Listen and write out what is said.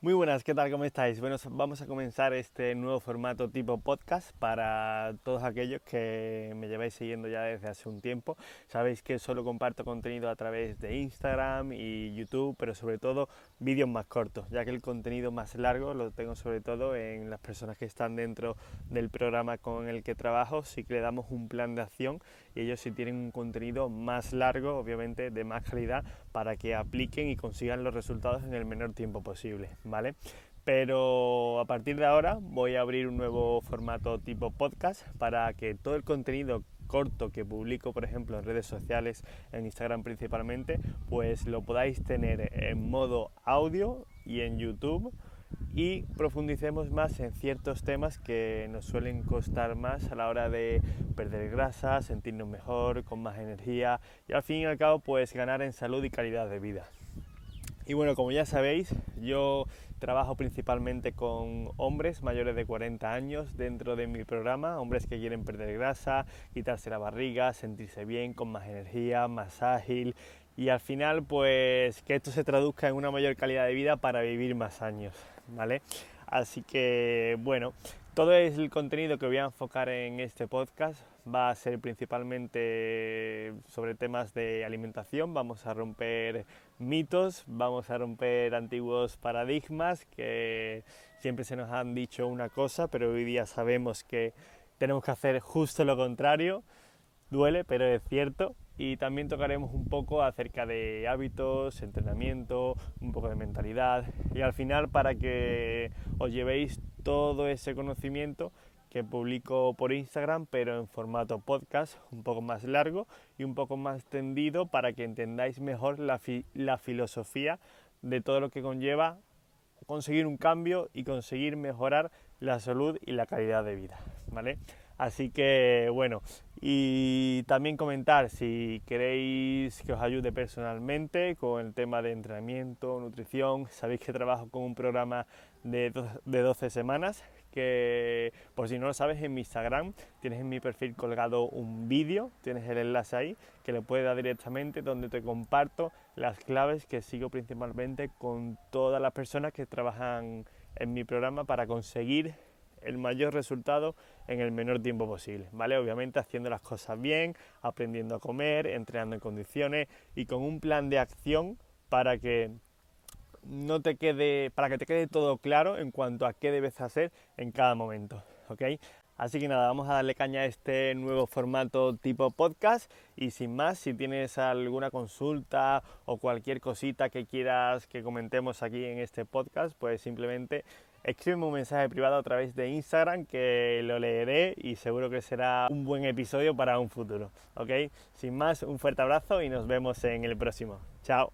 Muy buenas, ¿qué tal? ¿Cómo estáis? Bueno, vamos a comenzar este nuevo formato tipo podcast para todos aquellos que me lleváis siguiendo ya desde hace un tiempo. Sabéis que solo comparto contenido a través de Instagram y YouTube, pero sobre todo vídeos más cortos, ya que el contenido más largo lo tengo sobre todo en las personas que están dentro del programa con el que trabajo, sí que le damos un plan de acción y ellos sí tienen un contenido más largo, obviamente de más calidad, para que apliquen y consigan los resultados en el menor tiempo posible. Pero a partir de ahora voy a abrir un nuevo formato tipo podcast para que todo el contenido corto que publico, por ejemplo, en redes sociales, en Instagram principalmente, pues lo podáis tener en modo audio y en YouTube y profundicemos más en ciertos temas que nos suelen costar más a la hora de perder grasa, sentirnos mejor, con más energía y al fin y al cabo pues ganar en salud y calidad de vida. Y bueno, como ya sabéis, yo trabajo principalmente con hombres mayores de 40 años dentro de mi programa, hombres que quieren perder grasa, quitarse la barriga, sentirse bien, con más energía, más ágil y al final pues que esto se traduzca en una mayor calidad de vida para vivir más años, ¿vale? Así que bueno, todo el contenido que voy a enfocar en este podcast va a ser principalmente sobre temas de alimentación, vamos a romper mitos, vamos a romper antiguos paradigmas que siempre se nos han dicho una cosa, pero hoy día sabemos que tenemos que hacer justo lo contrario, duele, pero es cierto, y también tocaremos un poco acerca de hábitos, entrenamiento, un poco de mentalidad y al final para que os llevéis todo ese conocimiento que publico por Instagram, pero en formato podcast, un poco más largo y un poco más tendido para que entendáis mejor la, la filosofía de todo lo que conlleva conseguir un cambio y conseguir mejorar la salud y la calidad de vida, ¿vale? Así que bueno, y también comentar si queréis que os ayude personalmente con el tema de entrenamiento, nutrición. Sabéis que trabajo con un programa de, 12 semanas que por si no lo sabes en mi Instagram tienes en mi perfil colgado un vídeo, tienes el enlace ahí que le puedes dar directamente donde te comparto las claves que sigo principalmente con todas las personas que trabajan en mi programa para conseguir el mayor resultado en el menor tiempo posible, ¿vale? Obviamente haciendo las cosas bien, aprendiendo a comer, entrenando en condiciones y con un plan de acción para que no te quede, para que te quede todo claro en cuanto a qué debes hacer en cada momento, ¿ok? Así que nada, vamos a darle caña a este nuevo formato tipo podcast y sin más, si tienes alguna consulta o cualquier cosita que quieras que comentemos aquí en este podcast, pues simplemente escríbeme un mensaje privado a través de Instagram que lo leeré y seguro que será un buen episodio para un futuro. ¿Ok? Sin más, un fuerte abrazo y nos vemos en el próximo. Chao.